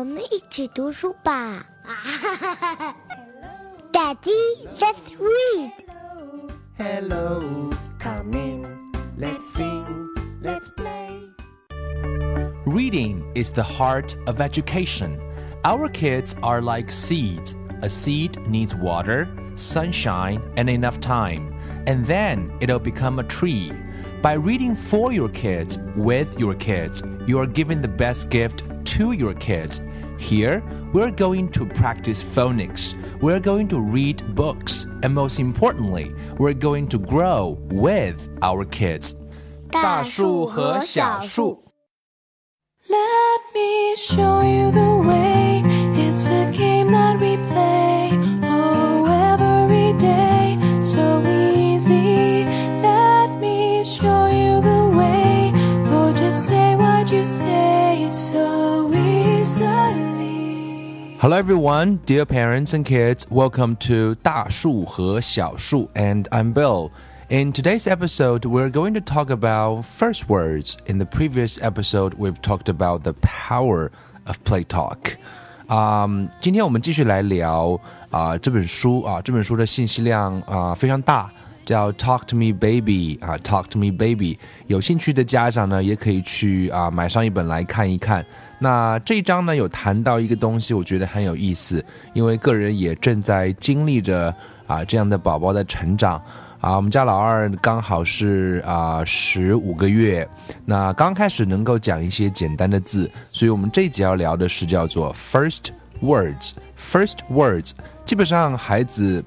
我们一起读书吧。Daddy, let's read. Hello, come in. Let's sing, let's play. Reading is the heart of education. Our kids are like seeds. A seed needs water, sunshine, and enough time, and then it'll become a tree. By reading for your kids, with your kids, you are giving the best gift to your kids. Here, we're going to practice phonics. We're going to read books. And most importantly, we're going to grow with our kids. 大树和小树。 Let me show you the way. Hello, everyone, dear parents and kids. Welcome to 大树和小树, and I'm Bill. In today's episode, we're going to talk about first words. In the previous episode, we've talked about the power of play talk. 啊、今天我们继续来聊啊、这本书啊，这本书的信息量啊、非常大，叫《Talk to Me Baby》啊，《Talk to Me Baby》。有兴趣的家长呢，也可以去啊、买上一本来看一看。 那这一章呢，有谈到一个东西，我觉得很有意思，因为个人也正在经历着啊这样的宝宝的成长。啊，我们家老二刚好是啊十五个月，那刚开始能够讲一些简单的字，所以我们这一集要聊的是叫做 first words。first words 基本上孩子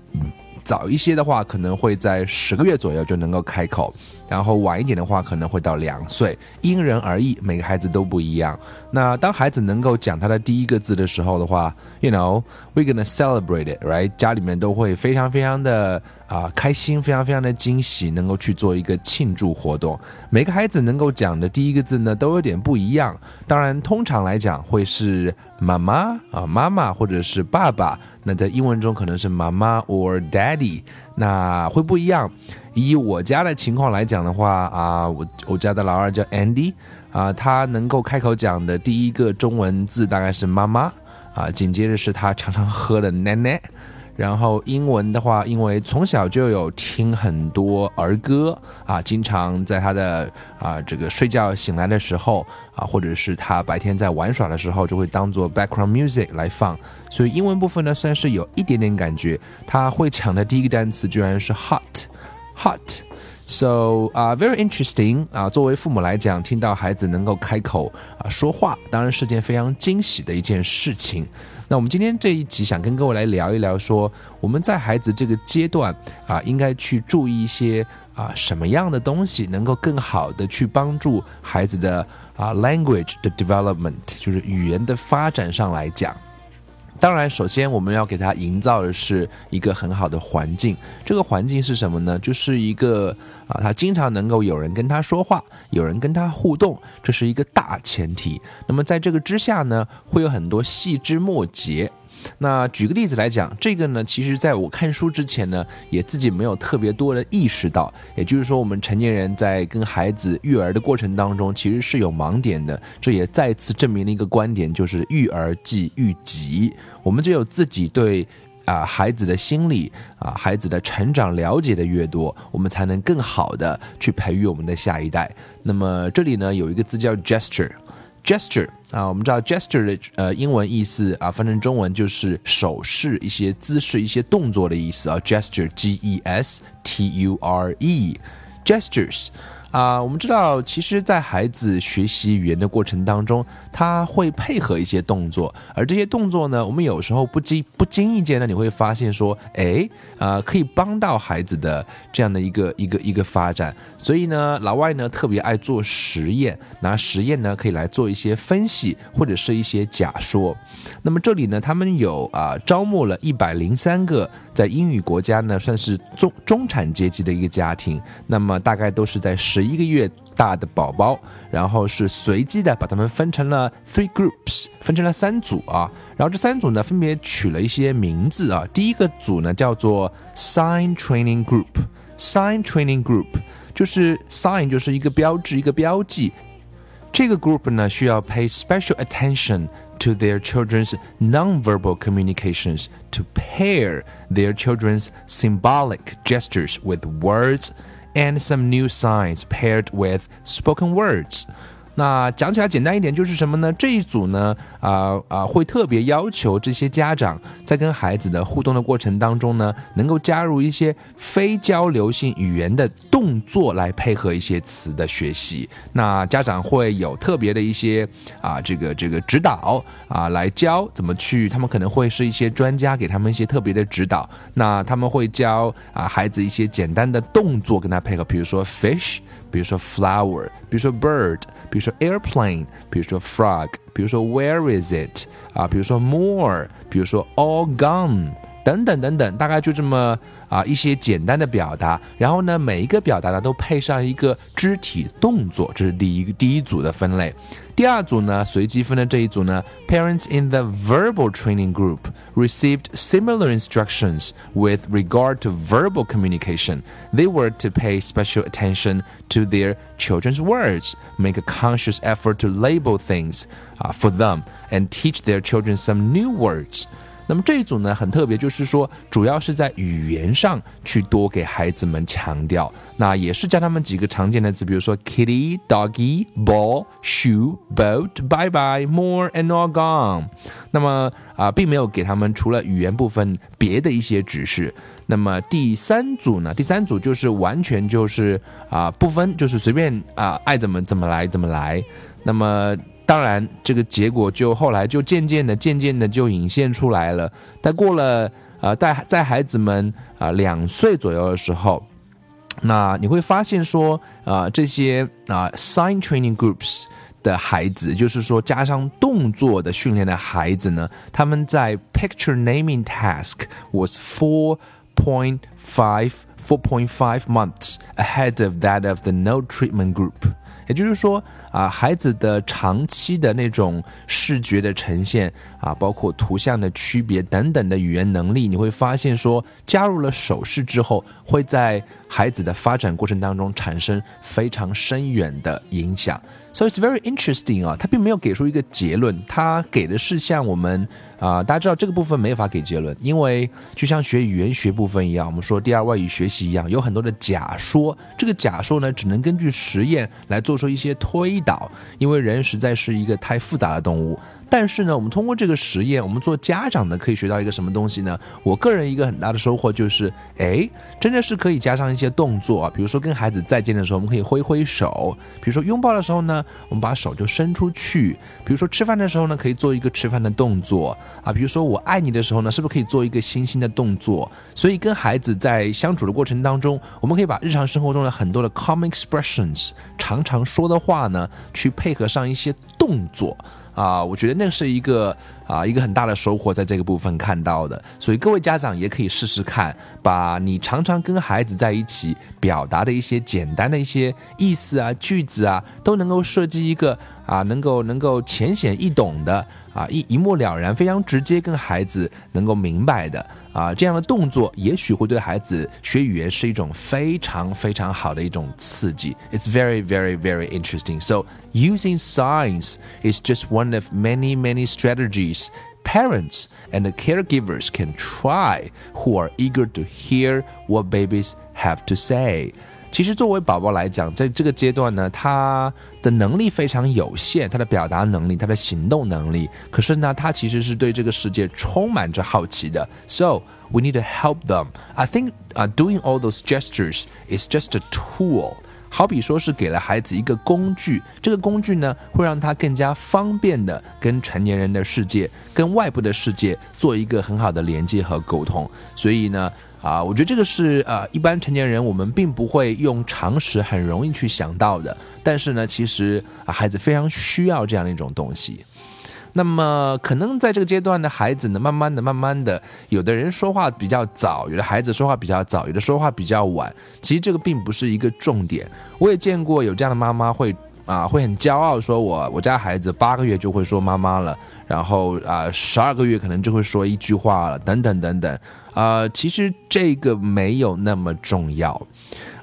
早一些的话，可能会在十个月左右就能够开口，然后晚一点的话可能会到两岁，因人而异，每个孩子都不一样。那当孩子能够讲他的第一个字的时候的话，you know，we're gonna celebrate it，right？家里面都会非常非常的啊、开心，非常非常的惊喜，能够去做一个庆祝活动。每个孩子能够讲的第一个字呢，都有点不一样。当然，通常来讲会是妈妈啊，妈妈或者是爸爸。那在英文中可能是妈妈 or daddy，那会不一样。以我家的情况来讲的话啊，我我家的老二叫 Andy 啊，他能够开口讲的第一个中文字大概是妈妈啊，紧接着是他常常喝的奶奶。然后英文的话，因为从小就有听很多儿歌啊，经常在他的啊这个睡觉醒来的时候啊，或者是他白天在玩耍的时候，就会当做 background music 来放。所以英文部分呢，算是有一点点感觉。他会抢的第一个单词居然是 hot，hot。So 啊、v e r y interesting 啊、作为父母来讲，听到孩子能够开口啊、说话，当然是件非常惊喜的一件事情。那我们今天这一集想跟各位来聊一聊说，我们在孩子这个阶段啊、应该去注意一些啊、什么样的东西，能够更好的去帮助孩子的啊、language 的 development，就是语言的发展上来讲。当然，首先我们要给他营造的是一个很好的环境。这个环境是什么呢？就是一个啊，他经常能够有人跟他说话，有人跟他互动，这是一个大前提。那么在这个之下呢，会有很多细枝末节。那举个例子来讲，这个呢，其实在我看书之前呢，也自己没有特别多的意识到。也就是说，我们成年人在跟孩子育儿的过程当中，其实是有盲点的。这也再次证明了一个观点，就是育儿即育己。我们只有自己对啊、孩子的心理啊、孩子的成长了解的越多，我们才能更好的去培育我们的下一代。那么这里呢，有一个字叫 gesture。Gesture 啊，我们知道 gesture 的呃英文意思啊，翻成中文就是手势、一些姿势、一些动作的意思啊。gesture g e s t u r e gestures 啊，我们知道，其实，在孩子学习语言的过程当中，他会配合一些动作，而这些动作呢，我们有时候不经不经意间呢，你会发现说，哎，啊，可以帮到孩子的这样的一个一个一个发展。所以呢，老外呢特别爱做实验，拿实验呢可以来做一些分析或者是一些假说。那么这里呢，他们有啊招募了一百零三个在英语国家呢算是中中产阶级的一个家庭，那么大概都是在十一个月大的宝宝，然后是随机的把他们分成了 three groups，分成了三组啊。然后这三组呢分别取了一些名字啊。第一个组呢叫做 Sign Training Group，Sign Training Group 就是 sign 就是一个标志一个标记。这个 group 呢需要 pay special attention to their children's nonverbal communications to pair their children's symbolic gestures with words and some new signs paired with spoken words. 那讲起来简单一点，就是什么呢？这一组呢，啊、啊、会特别要求这些家长在跟孩子的互动的过程当中呢，能够加入一些非交流性语言的动作来配合一些词的学习。那家长会有特别的一些啊、这个这个指导啊、来教怎么去，他们可能会是一些专家给他们一些特别的指导。那他们会教啊、孩子一些简单的动作跟他配合，比如说 fish。比如说 flower，比如说 bird，比如说 airplane，比如说 frog，比如说 where is it 啊，比如说 more，比如说 all gone。 等等等等，大概就这么啊一些简单的表达，然后呢，每一个表达呢都配上一个肢体动作，这是第一第一组的分类。第二组呢，随机分的这一组呢，parents in the verbal training group received similar instructions with regard to verbal communication. They were to pay special attention to their children's words, make a conscious effort to label things uh, for them, and teach their children some new words. 那么这一组呢很特别，就是说主要是在语言上去多给孩子们强调，那也是教他们几个常见的词，比如说 kitty、doggy、ball、shoe、boat、bye bye、more and all gone。那么啊、并没有给他们除了语言部分别的一些指示。那么第三组呢？第三组就是完全就是啊、不分，就是随便啊、爱怎么怎么来怎么来。那么当然，这个结果就后来就渐渐的、渐渐的就隐现出来了。但过了呃，在在孩子们啊、两岁左右的时候，那你会发现说，呃，这些啊、sign training groups 的孩子，就是说加上动作的训练的孩子呢，他们在 picture naming task was four point five four point five months ahead of that of the no treatment group。也就是说啊，孩子的长期的那种视觉的呈现啊，包括图像的区别等等的语言能力，你会发现说，加入了手势之后，会在孩子的发展过程当中产生非常深远的影响。So it's very interesting 啊，他并没有给出一个结论，他给的是像我们啊、大家知道这个部分没法给结论，因为就像学语言学部分一样，我们说第二外语学习一样，有很多的假说，这个假说呢，只能根据实验来做出一些推导，因为人实在是一个太复杂的动物。但是呢，我们通过这个实验，我们做家长的可以学到一个什么东西呢？我个人一个很大的收获就是，哎，真的是可以加上一些动作啊，比如说跟孩子再见的时候，我们可以挥挥手；比如说拥抱的时候呢，我们把手就伸出去；比如说吃饭的时候呢，可以做一个吃饭的动作啊；比如说我爱你的时候呢，是不是可以做一个星星的动作？所以跟孩子在相处的过程当中，我们可以把日常生活中的很多的 common expressions 常常说的话呢，去配合上一些动作。啊，我觉得那是一个啊一个很大的收获，在这个部分看到的。所以各位家长也可以试试看，把你常常跟孩子在一起表达的一些简单的一些意思啊、句子啊，都能够设计一个啊能够能够浅显易懂的啊一一目了然、非常直接跟孩子能够明白的啊这样的动作，也许会对孩子学语言是一种非常非常好的一种刺激。It's very very very interesting. So using signs is just one of many many strategies parents and caregivers can try who are eager to hear what babies have to say. 其实作为宝宝来讲，在这个阶段呢，他的能力非常有限，他的表达能力，他的行动能力。可是呢，他其实是对这个世界充满着好奇的。So we need to help them. I think uh, doing all those gestures is just a tool. 好比说是给了孩子一个工具，这个工具呢会让他更加方便的跟成年人的世界、跟外部的世界做一个很好的连接和沟通。所以呢，啊，我觉得这个是呃一般成年人我们并不会用常识很容易去想到的，但是呢，其实啊孩子非常需要这样的一种东西。那么，可能在这个阶段的孩子呢，慢慢的、慢慢的，有的人说话比较早，有的孩子说话比较早，有的说话比较晚。其实这个并不是一个重点。我也见过有这样的妈妈会啊，会很骄傲说我我家孩子八个月就会说妈妈了，然后啊十二个月可能就会说一句话了，等等等等。啊，其实这个没有那么重要。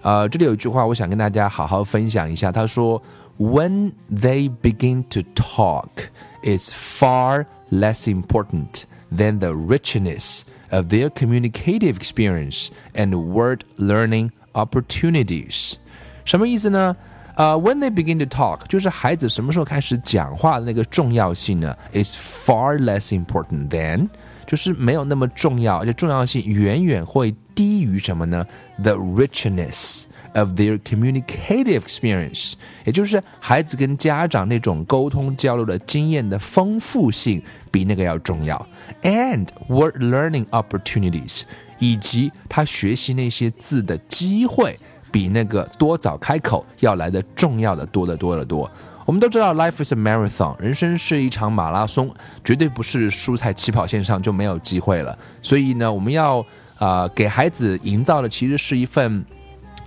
呃，这里有一句话，我想跟大家好好分享一下。他说 when they begin to talk is far less important than the richness of their communicative experience and word learning opportunities. 什么意思呢？呃、uh,，when they begin to talk，就是孩子什么时候开始讲话的那个重要性呢？is far less important than，就是没有那么重要，而且重要性远远会低于什么呢？the richness Of their communicative experience，也就是孩子跟家长那种沟通交流的经验的丰富性比那个要重要，and word learning opportunities，以及他学习那些字的机会。比那个多早开口要来的重要的多得多得多。我们都知道，life is a marathon，人生是一场马拉松，绝对不是输在起跑线上就没有机会了。所以呢，我们要啊、给孩子营造的其实是一份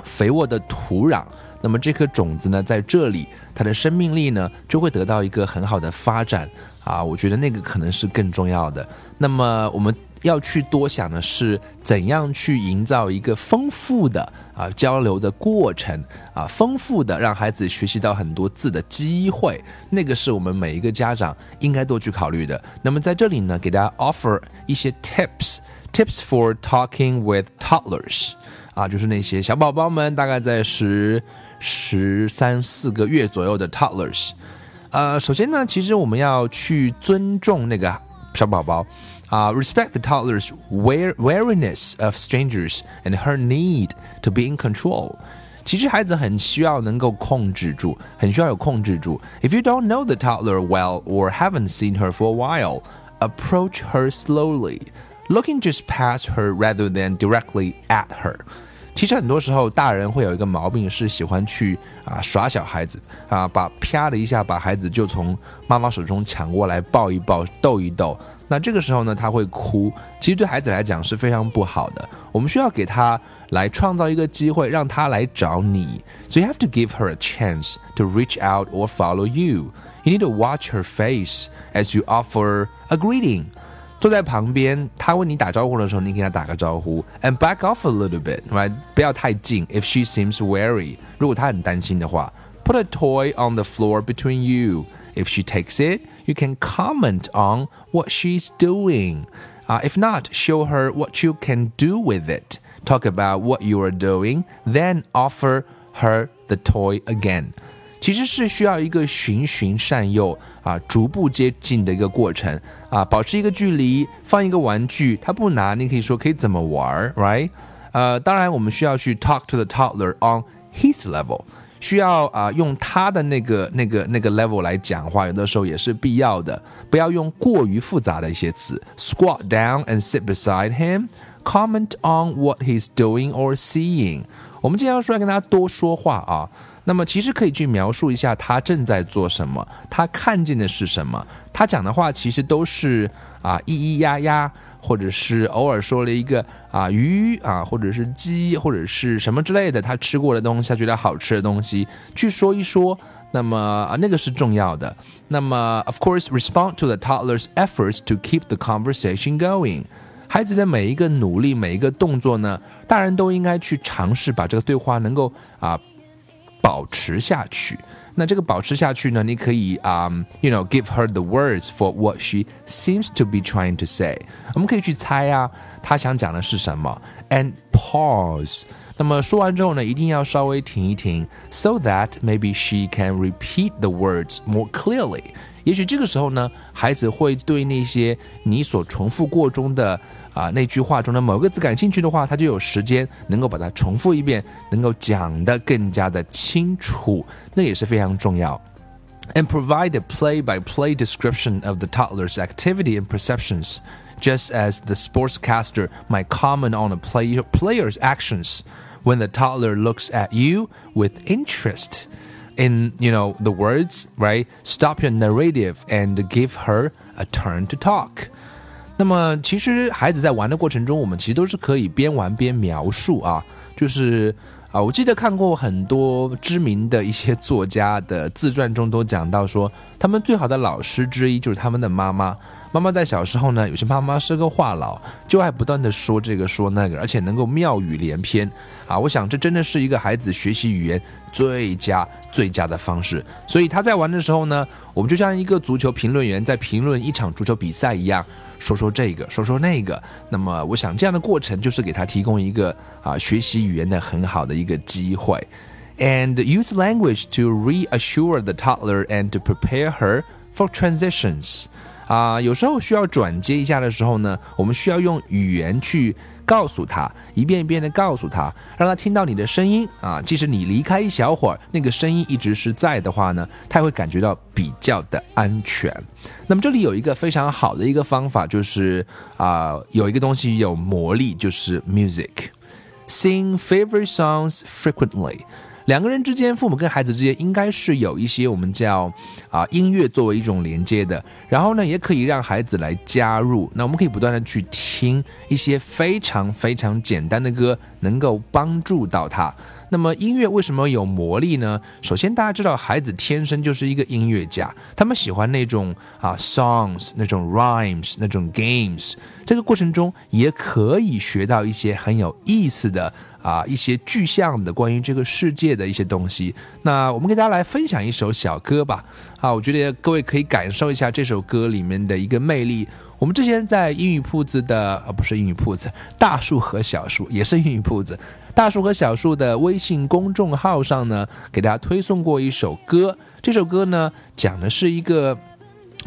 肥沃的土壤。那么这颗种子呢，在这里，它的生命力呢，就会得到一个很好的发展啊。我觉得那个可能是更重要的。那么我们。要去多想的是怎样去营造一个丰富的啊交流的过程啊，丰富的让孩子学习到很多字的机会，那个是我们每一个家长应该多去考虑的。那么在这里呢，给大家 offer 一些 tips，tips for talking with toddlers，啊，就是那些小宝宝们，大概在十十三四个月左右的 toddlers。呃，首先呢，其实我们要去尊重那个小宝宝。uh, respect the toddler's wariness of strangers and her need to be in control. 其实孩子很需要能够控制住，很需要有控制住。If you don't know the toddler well or haven't seen her for a while, approach her slowly, looking just past her rather than directly at her. 其实很多时候，大人会有一个毛病，是喜欢去啊耍小孩子啊，把啪的一下把孩子就从妈妈手中抢过来，抱一抱，逗一逗。那这个时候呢，他会哭，其实对孩子来讲是非常不好的。我们需要给他来创造一个机会，让他来找你。So you have to give her a chance to reach out or follow you. You need to watch her face as you offer a greeting. 坐在旁边，他问你打招呼的时候，你给他打个招呼，and back off a little bit, right？不要太近。If she seems wary，如果她很担心的话，put a toy on the floor between you. If she takes it, you can comment on what she's doing. Uh, if not, show her what you can do with it. Talk about what you are doing, then offer her the toy again. 其实是需要一个循循善诱啊，逐步接近的一个过程啊，保持一个距离，放一个玩具，他不拿，你可以说可以怎么玩，right？呃，当然我们需要去 talk to the toddler on his level，需要啊用他的那个那个那个 level 来讲话，有的时候也是必要的，不要用过于复杂的一些词。Squat down and sit beside him. Comment on what he's doing or seeing. 我们经常说要跟他多说话啊。那么其实可以去描述一下他正在做什么，他看见的是什么。他讲的话其实都是啊咿咿呀呀，或者是偶尔说了一个啊鱼啊，或者是鸡，或者是什么之类的，他吃过的东西，他觉得好吃的东西，去说一说。那么啊，那个是重要的。那么，of course, respond to the toddler's efforts to keep the conversation going。孩子的每一个努力，每一个动作呢，大人都应该去尝试把这个对话能够啊。保持下去。那这个保持下去呢？你可以啊、um,，you know give her the words for what she seems to be trying to say。我们可以去猜啊，她想讲的是什么，and pause。那么说完之后呢，一定要稍微停一停，so that maybe she can repeat the words more clearly。 也许这个时候呢，孩子会对那些你所重复过中的啊那句话中的某个字感兴趣的话，他就有时间能够把它重复一遍，能够讲得更加的清楚，那也是非常重要。And provide a play-by-play description of the toddler's activity and perceptions, just as the sportscaster might comment on a play, player's actions when the toddler looks at you with interest In you know the words right? Stop your narrative and give her a turn to talk. 那么其实孩子在玩的过程中，我们其实都是可以边玩边描述啊，就是啊，我记得看过很多知名的一些作家的自传中都讲到说，他们最好的老师之一就是他们的妈妈。妈妈在小时候呢，有些妈妈是个话痨，就爱不断的说这个说那个，而且能够妙语连篇啊！我想这真的是一个孩子学习语言最佳最佳的方式。所以他在玩的时候呢，我们就像一个足球评论员在评论一场足球比赛一样，说说这个，说说那个。那么我想这样的过程就是给他提供一个啊学习语言的很好的一个机会。And use language to reassure the toddler and to prepare her for transitions. 啊，有时候需要转接一下的时候呢，我们需要用语言去告诉他，一遍一遍的告诉他，让他听到你的声音啊。即使你离开一小会儿，那个声音一直是在的话呢，他会感觉到比较的安全。那么这里有一个非常好的一个方法，就是啊，有一个东西有魔力，就是 music，sing favorite songs frequently。两个人之间，父母跟孩子之间应该是有一些我们叫啊音乐作为一种连接的，然后呢，也可以让孩子来加入。那我们可以不断的去听一些非常非常简单的歌，能够帮助到他。那么音乐为什么有魔力呢？首先，大家知道孩子天生就是一个音乐家，他们喜欢那种啊 songs，那种 rhymes，那种 games。这个过程中也可以学到一些很有意思的。啊，一些具象的关于这个世界的一些东西。那我们给大家来分享一首小歌吧。啊，我觉得各位可以感受一下这首歌里面的一个魅力。我们之前在英语铺子的，啊，不是英语铺子，大树和小树也是英语铺子，大树和小树的微信公众号上呢，给大家推送过一首歌。这首歌呢，讲的是一个，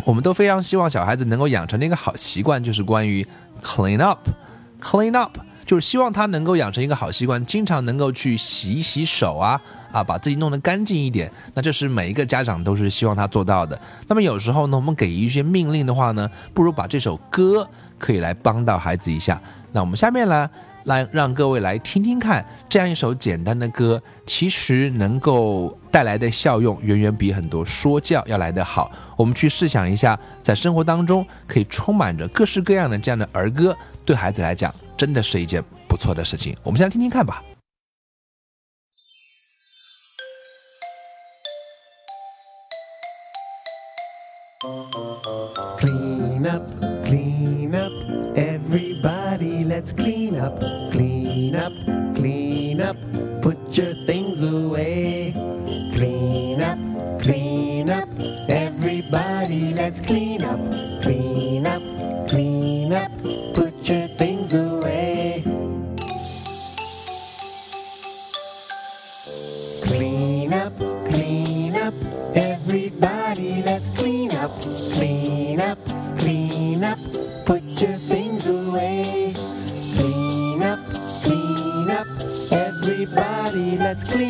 我们都非常希望小孩子能够养成的一个好习惯，就是关于 clean up，clean up。就是希望他能够养成一个好习惯，经常能够去洗一洗手啊啊，把自己弄得干净一点。那这是每一个家长都是希望他做到的。那么有时候呢，我们给一些命令的话呢，不如把这首歌可以来帮到孩子一下。那我们下面呢，来让各位来听听看，这样一首简单的歌，其实能够带来的效用远远比很多说教要来得好。我们去试想一下，在生活当中可以充满着各式各样的这样的儿歌，对孩子来讲。真的是一件不错的事情，我们先来听听看吧。Clean up, clean up, everybody, let's clean up, clean up, clean up, put your things away. Clean up, clean up, everybody, let's clean up, clean up, clean up, put your things let's clean up, clean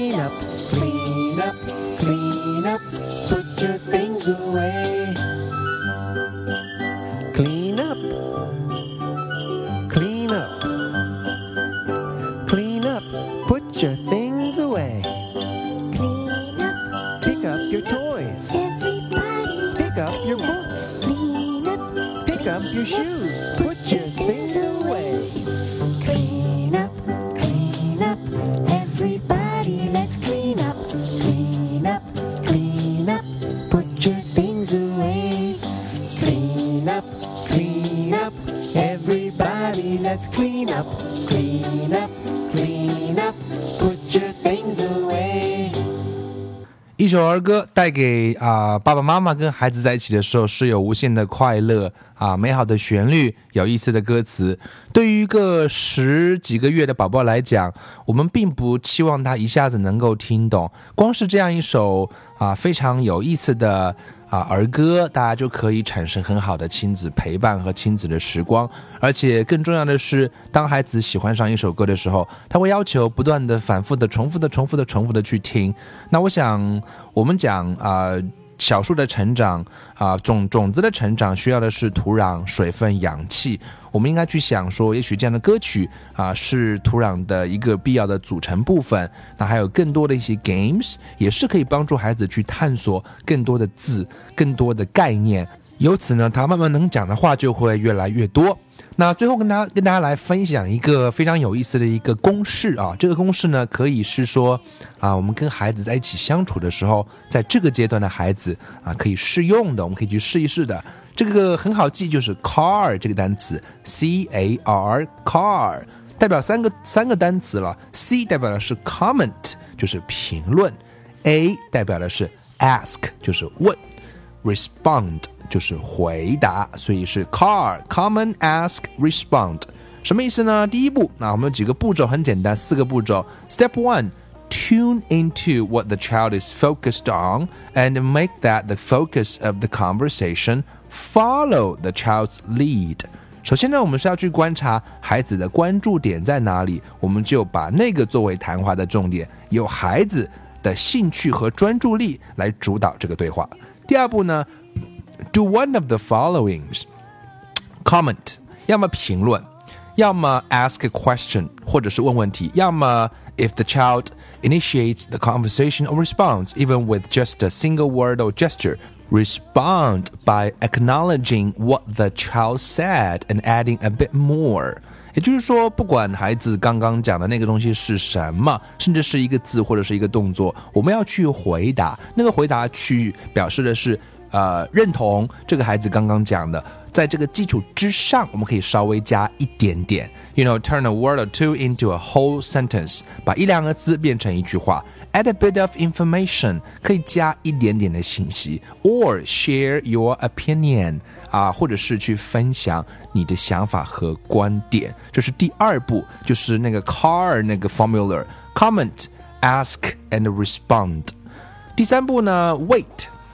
儿歌带给啊、爸爸妈妈跟孩子在一起的时候是有无限的快乐啊、美好的旋律，有意思的歌词。对于一个十几个月的宝宝来讲，我们并不期望他一下子能够听懂，光是这样一首啊、非常有意思的啊儿歌，大家就可以产生很好的亲子陪伴和亲子的时光。而且更重要的是，当孩子喜欢上一首歌的时候，他会要求不断的、反复的、重复的、重复的、重复的去听。那我想，我们讲啊、小树的成长啊、种种子的成长需要的是土壤、水分、氧气。我们应该去想说，也许这样的歌曲啊、是土壤的一个必要的组成部分。那还有更多的一些 games，也是可以帮助孩子去探索更多的字、更多的概念。由此呢，他慢慢能讲的话就会越来越多。那最后跟大家跟大家来分享一个非常有意思的一个公式啊，这个公式呢可以是说啊，我们跟孩子在一起相处的时候，在这个阶段的孩子啊可以适用的，我们可以去试一试的。这个很好记，就是 car 这个单词，c a r car 代表三个三个单词了，c 代表的是 comment 就是评论，a 代表的是 ask 就是问，respond。就是回答，所以是 car common ask respond，什么意思呢？第一步，那我们有几个步骤，很简单，四个步骤。Step one。Tune into what the child is focused on and make that the focus of the conversation. Follow the child's lead. 首先呢，我们是要去观察孩子的关注点在哪里，我们就把那个作为谈话的重点，由孩子的兴趣和专注力来主导这个对话。第二步呢 ，do one of the followings. Comment，要么评论，要么 ask a question，或者是问问题，要么 if the child initiates the conversation or responds, even with just a single word or gesture, respond by acknowledging what the child said and adding a bit more. 也就是说，不管孩子刚刚讲的那个东西是什么，甚至是一个字或者是一个动作，我们要去回答。那个回答去表示的是 呃，认同这个孩子刚刚讲的，在这个基础之上，我们可以稍微加一点点，you know turn a word or two into a whole sentence，把一两个字变成一句话，add a bit of information，可以加一点点的信息，or share your opinion，啊，或者是去分享你的想法和观点，这是第二步，就是那个 car 那个 formula，comment，ask and respond。第三步呢，wait。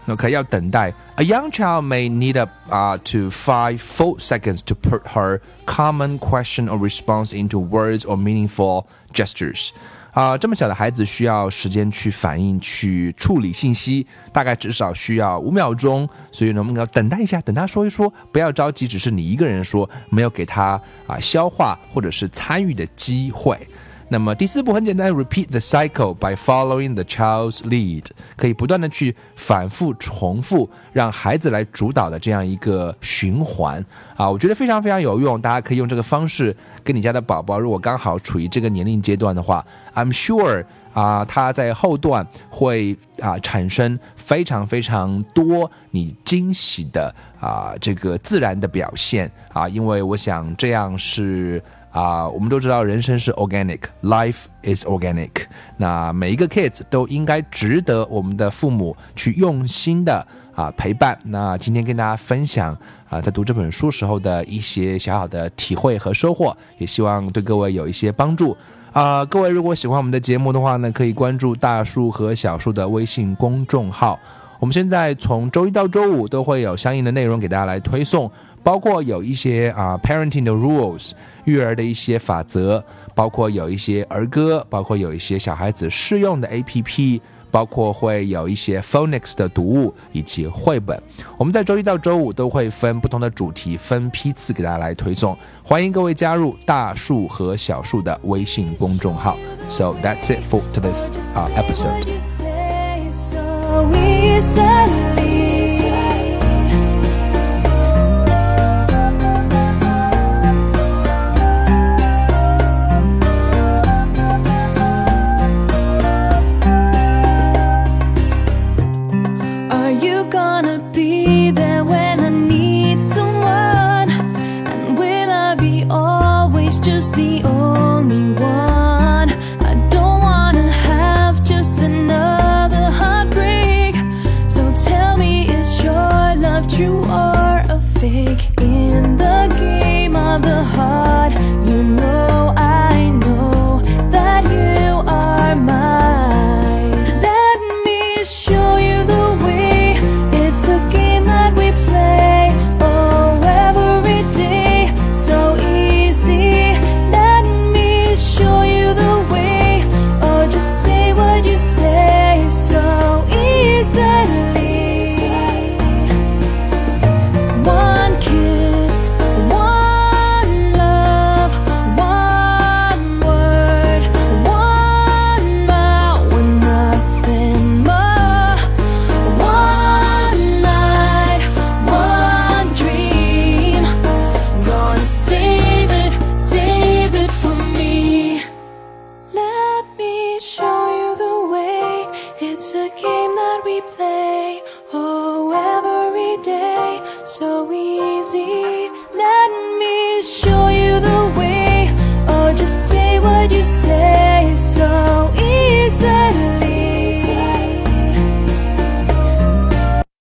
OK，要等待。A young child may need up uh, to five full seconds to put her common question or response into words or meaningful gestures. 啊，这么小的孩子需要时间去反应、去处理信息，大概至少需要五秒钟。所以呢，我们要等待一下，等他说一说，不要着急，只是你一个人说，没有给他啊消化或者是参与的机会。那么第四步很简单，repeat the cycle by following the child's lead，可以不断的去反复重复，让孩子来主导的这样一个循环啊，我觉得非常非常有用。大家可以用这个方式跟你家的宝宝，如果刚好处于这个年龄阶段的话，I'm sure 啊，他在后段会啊产生非常非常多你惊喜的啊这个自然的表现啊，因为我想这样是。啊，我们都知道人生是 organic，life is organic。那每一个 kids 都应该值得我们的父母去用心的啊陪伴。那今天跟大家分享啊，在读这本书时候的一些小小的体会和收获，也希望对各位有一些帮助。啊，各位如果喜欢我们的节目的话呢，可以关注大树和小树的微信公众号。我们现在从周一到周五都会有相应的内容给大家来推送。包括有一些啊，parenting 的 rules，育儿的一些法则，包括有一些儿歌，包括有一些小孩子适用的 A P P，包括会有一些 phonics 的读物以及绘本。我们在周一到周五都会分不同的主题，分批次给大家来推送。欢迎各位加入大树和小树的微信公众号。So that's it for today's uh, episode.